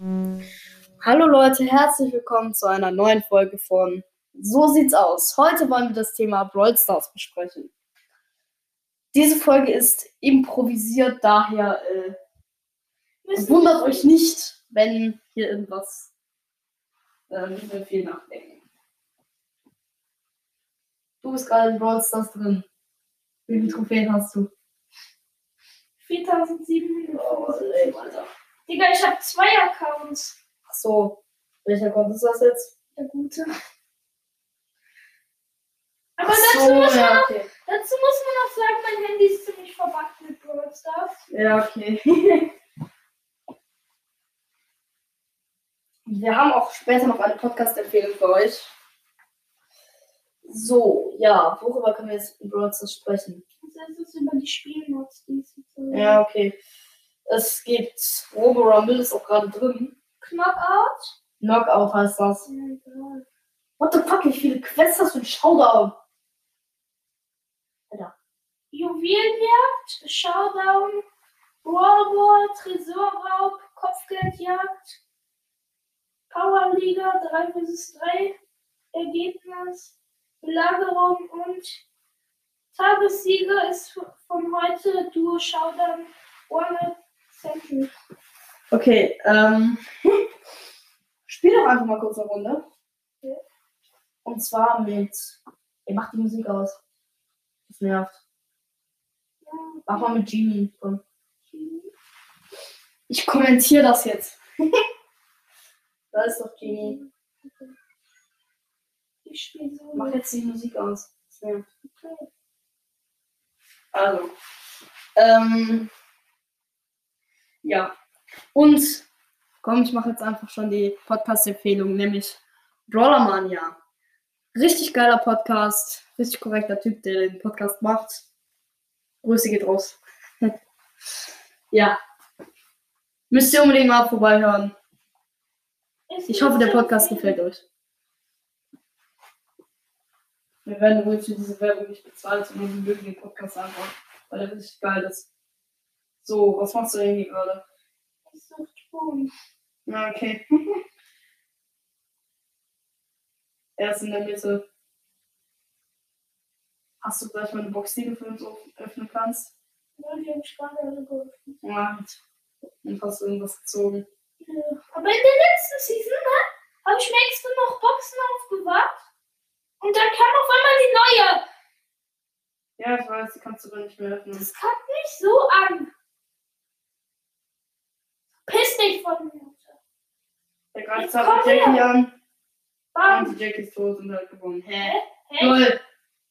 Hallo Leute, herzlich willkommen zu einer neuen Folge von So sieht's aus. Heute wollen wir das Thema Brawl Stars besprechen. Diese Folge ist improvisiert, daher äh, wundert euch nicht, wenn hier irgendwas äh, nicht mehr viel nachdenken. Du bist gerade in Brawl Stars drin. Wie viele Trophäen hast du? 4700. Oh, ey, Alter. Digga, ich habe zwei Accounts. Ach so, welcher Account ist das jetzt? Der gute. Aber Ach dazu, so, muss man ja, noch, okay. dazu muss man noch sagen, mein Handy ist ziemlich verbuggt mit Brawl. Ja, okay. Wir haben auch später noch eine Podcast-Empfehlung für euch. So, ja, worüber können wir jetzt in Brawl sprechen? Das ist über die Spielmods, die es so Ja, okay. Es gibt Robo Rumble, ist auch gerade drin. Knockout. Knockout heißt das. Egal. What the fuck, wie viele Quests hast du in Showdown? Juwelenjagd, Showdown, Wallball, Tresorraub, Kopfgeldjagd, Powerliga 3 vs 3, Ergebnis, Belagerung und Tagessieger ist von heute Duo Showdown 100 Cent. Okay, ähm. Spiel doch einfach mal kurz eine Runde. Ja. Und zwar mit. Ihr macht die Musik aus. Das nervt. Mach mal mit Genie. Komm. Ich kommentiere das jetzt. da ist doch Genie. Ich spiele so. Mach jetzt die Musik aus. Das nervt. Okay. Also. Ähm. Ja. Und komm, ich mache jetzt einfach schon die Podcast-Empfehlung, nämlich Brawlermania. Richtig geiler Podcast. Richtig korrekter Typ, der den Podcast macht. Grüße geht raus. ja. Müsst ihr unbedingt mal vorbeihören. Ich hoffe, der Podcast gefällt euch. Wir werden wohl für diese Werbung nicht bezahlt, sondern wir mögen den Podcast einfach, weil er richtig geil ist. So, was machst du denn hier gerade? viel so Ton. Na, okay. er ist in der Mitte. Hast du gleich meine Box, die du für uns öffnen kannst? Ja, die habe ich gerade geöffnet. Ja. Und hast du irgendwas gezogen? Ja. Aber in der letzten Season, ne, habe ich mir extra noch Boxen aufbewahrt. Und dann kam auf einmal die neue. Ja, ich weiß, die kannst du aber nicht mehr öffnen. Das kackt mich so an. Piss dich von mir. Der komm mit Jackie an. Bam. Und Jackie ist tot und hat gewonnen. Hä? Hä? Lol.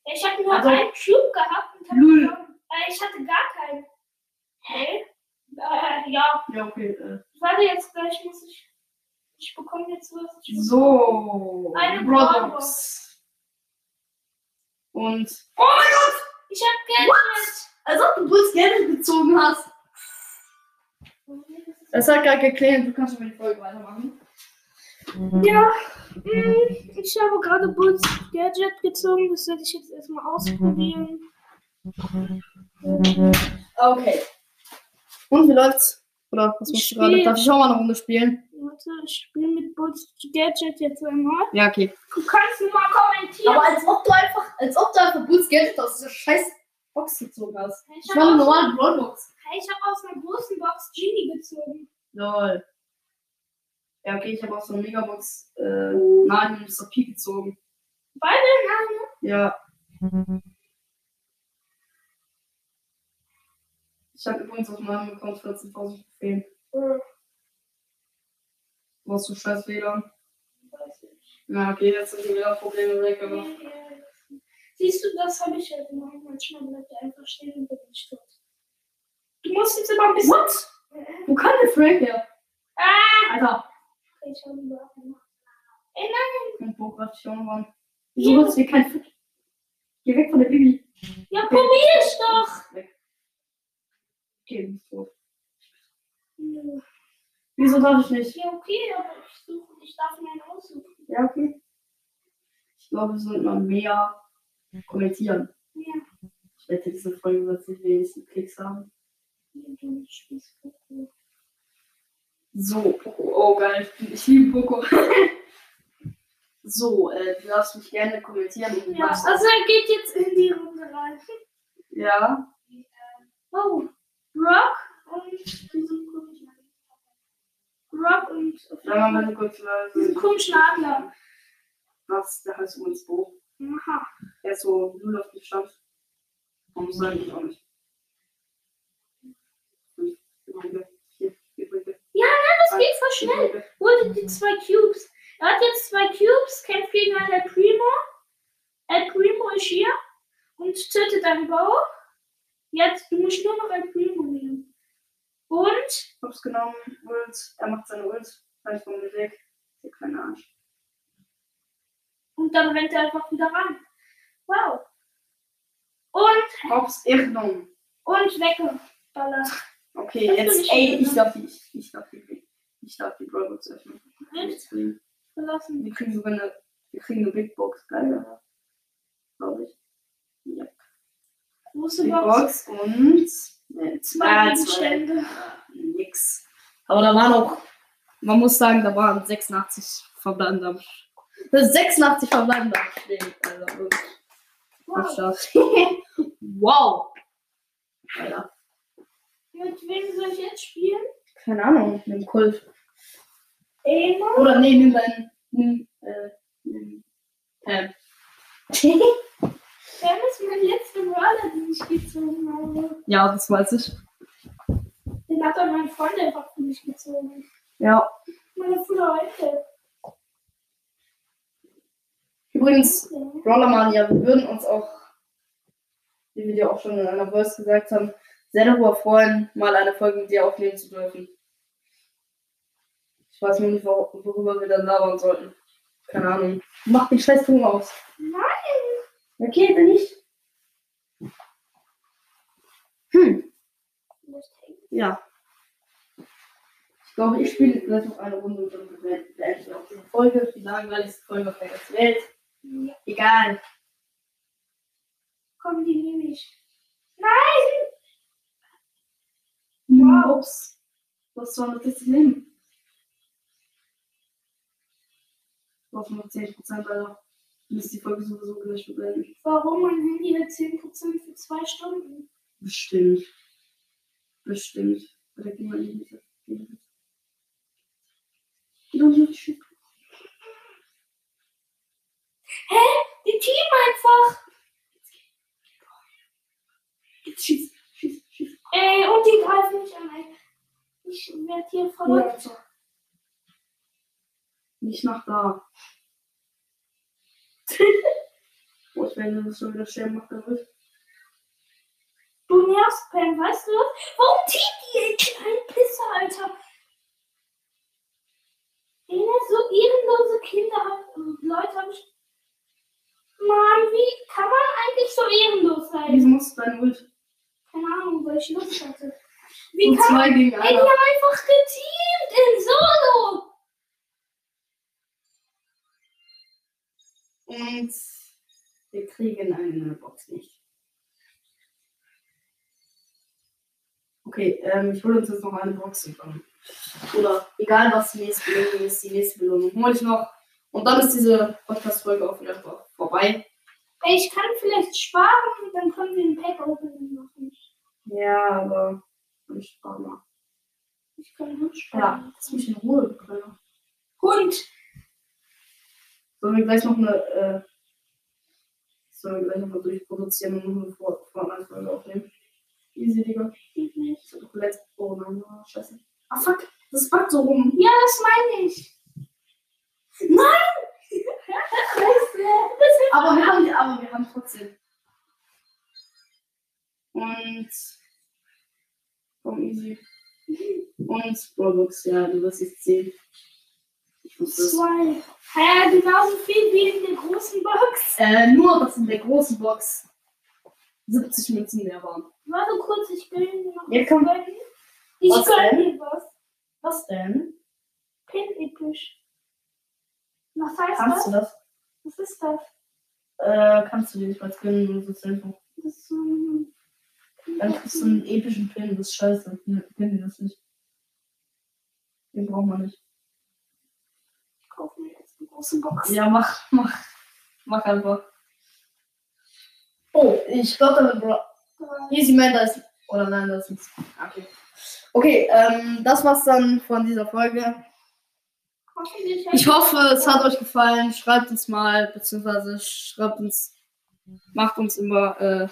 Ich habe nur Also- einen Cube gehabt und hab Null. gewonnen. Äh, ich hatte gar keinen. Hä? Äh, ja. Ja, okay. Äh. Warte, jetzt gleich muss ich. Ich bekomme jetzt was. So. Eine Brawlbox. Und. Oh mein Gott! Ich hab Geld. Als ob du Bulls Geld gezogen hast. Es hat gerade geklingelt, du kannst schon mal die Folge weitermachen. Ja, mm, ich habe gerade Bulls Gadget gezogen. Das werde ich jetzt erstmal ausprobieren. Okay. Und wie läuft's? Oder was machst du gerade? Darf ich auch mal eine Runde spielen? Warte, ich spiele mit Bulls Gadget jetzt einmal. Ja, okay. Du kannst nur mal kommentieren. Aber als ob du einfach, als ob du einfach Bulls Geld aus dieser scheiß Box gezogen hast. ich Ich war eine normale Brawlbox. Ich hab aus einer großen Box Genie gezogen. Lol. Ja, okay, ich habe aus einer Megabox äh, Nani und Mr. P gezogen. Beide Namen. Ja. Ich habe übrigens auf meinem Account 14.000 Trophäen. Äh, Brauchst du scheiß WLAN? weiß ich. Ja, okay, jetzt sind die WLAN-Probleme weg, aber. Siehst du, das habe ich halt immer. Manchmal bleibt er einfach stehen und bin ich tot. Du musst jetzt immer ein bisschen. What? Wo kann der Frank her? Ah! Alter. Ich habe ihn gemacht. Ey, nein! Und wo greift dich auch noch an? Wieso holst du dir kein Fick? Geh weg von der Bibi. Ja, probier's doch! Weg. Okay, du bist tot. Ja, Wieso darf ich nicht? okay, aber ich suche, ich darf mir einen aussuchen. Ja, okay. Ich glaube, wir sollten mal mehr kommentieren. Ja. Ich wette, diese Folge wird sich wenigstens Klicks haben. So, Poco. Oh, geil. Ich liebe Poco. so, äh, du darfst mich gerne kommentieren. Ja, also er geht jetzt in die Runde rein. ja. Oh, Rock und diesen komischen Rock und Dann wir kurz mal diesen komischen Adler. was, der heißt übrigens Bo. Aha. Er ist so null auf den Stand. Warum sage ich auch nicht? Vier vier, vier Punkte. Das geht voll schnell. Punkte. Holte die zwei Cubes. Er hat jetzt zwei Cubes, kämpft gegen einen El Primo. El Primo ist hier und tötet einen Bau. Jetzt, du musst nur noch El Primo nehmen. Und Hab's genommen, Ult. Er macht seine Ult. Von mir weg. Der kleine Arsch. Und dann rennt er einfach wieder rein. Wow. Und, Hops, Irrnung. und weggeballert. Okay, Das jetzt, ey, ich darf die, ich, ich darf die, ich darf die Brawl Box öffnen. Jetzt kriegen- Verlassen. Wir kriegen sogar eine, wir kriegen eine Big Box, geil? Glaube ich. Ja. Große Big Box. Box und ne, Zwei Gegenstände. Ja, nix. Aber da waren auch, man muss sagen, da waren 86 verbleibende am das ist 86 verbleibende am Stehen. Also. Wow. Wow. Alter. Mit wem soll ich jetzt spielen? Keine Ahnung, mit dem Kult. Emo. Oder nee, nimm deinen. Nimm, äh, nimm. Pam. Wer ist mein letzter Brawler, den ich gezogen habe? Ja, das weiß ich. Den hat doch mein Freund einfach für mich gezogen. Ja. Meine Freunde. Übrigens. Rollermania, wir würden uns auch, wie wir dir auch schon in einer Voice gesagt haben, sehr darüber freuen, mal eine Folge mit dir aufnehmen zu dürfen. Ich weiß nur nicht, wor worüber wir dann labern sollten. Keine Ahnung. Mach den scheiß Ton aus. Nein. Okay, dann nicht. Hm, ja. Ich glaube, ich spiele gleich noch eine Runde und dann beenden wir auch diese Folge. Die langweiligste Folge auf der ganzen Welt. Ja. Egal. Komm, die nehme ich. Nein. Wow. Ups. Was soll das jetzt nehmen? Auf nur 10%, Alter. Du musst die Folge sowieso gleich beenden. Warum? Mein Handy hat 10% für zwei Stunden. Bestimmt. Bestimmt. Oder wir nicht mit. Du nicht shit. Die Team einfach. Jetzt schieß, schieß, schieß. Ey, und die greifen mich an. ey. Ich werde hier Ja, verrückt. so. Nicht nach da. Boah, ich werde das schon wieder sterben, macht er wird. Du nervst, Pam, weißt du was? Warum teamt ihr, kleinen Pisser, Alter? Eine so ehrenlose Kinder haben, Leute haben. Mann, wie kann man eigentlich so ehrenlos sein? Musst du dein Ult? Keine Ahnung, weil ich Lust hatte. Wie Und kann man. zwei gegen Ey, die haben einfach geteamt in Solo! Und wir kriegen eine Box nicht. Okay, ähm, ich hole uns jetzt noch eine Box. dann- Oder egal was die nächste Belohnung ist, die nächste Belohnung hole ich noch. Und dann ist diese Podcast-Folge auch wieder vor- vorbei. Ich kann vielleicht sparen und dann können wir ein machen. Ja, aber ich spare mal. Ich kann Hund Ja, lass mich in Ruhe. Alter. Hund! Sollen wir gleich noch eine, äh, sollen wir gleich noch mal durchproduzieren und noch eine Vor Vorhandfolge aufnehmen? Easy, Digga. Geht nicht. Ich hab doch letzt. Oh nein, oh, scheiße. Ah, fuck. Das backt so rum. Ja, das meine ich. Nein! Aber wir haben aber wir haben trotzdem. Und. Komm, easy. Und Robux, ja, du wirst es sehen. Ich wusste zwei. Ja, genauso viel wie in der großen Box. Äh, nur, dass in der großen Box 70 Münzen mehr waren. Warte kurz, ich will dir noch Ja, was komm. gönnen. Ich Was gönn denn? dir was. Was denn? Pin episch. Was heißt Kannst du das? das? Was ist das? Äh, kannst du dir nicht mal gönnen, das ist einfach. Das ist so ein. Dann kriegst du einen epischen Pin, das ist scheiße. Ich kenn dir das nicht. Den brauchen wir nicht. Ich kaufe mir jetzt eine große Box. Ja, mach, mach. Mach einfach. Oh, ich glaube, damit Bra Easy Man, da ist. Oder nein, da ist nichts. Okay. Okay, ähm, das war's dann von dieser Folge. Ich hoffe, es hat euch gefallen. Schreibt uns mal, beziehungsweise schreibt uns, macht uns immer äh,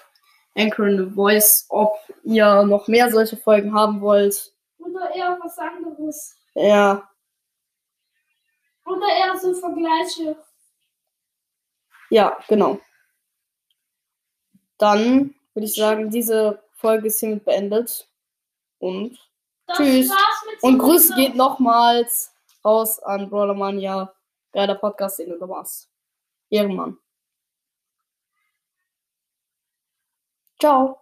Anchor in the Voice, ob ihr noch mehr solche Folgen haben wollt. Oder eher was anderes. Ja, Oder eher so Vergleiche. ja, genau. Dann würde ich sagen, diese Folge ist hiermit beendet. Und, Das Tschüss. und Grüße geht nochmals raus an Brawlermania. Geiler Podcast, den du machst. Ehrenmann. Ciao.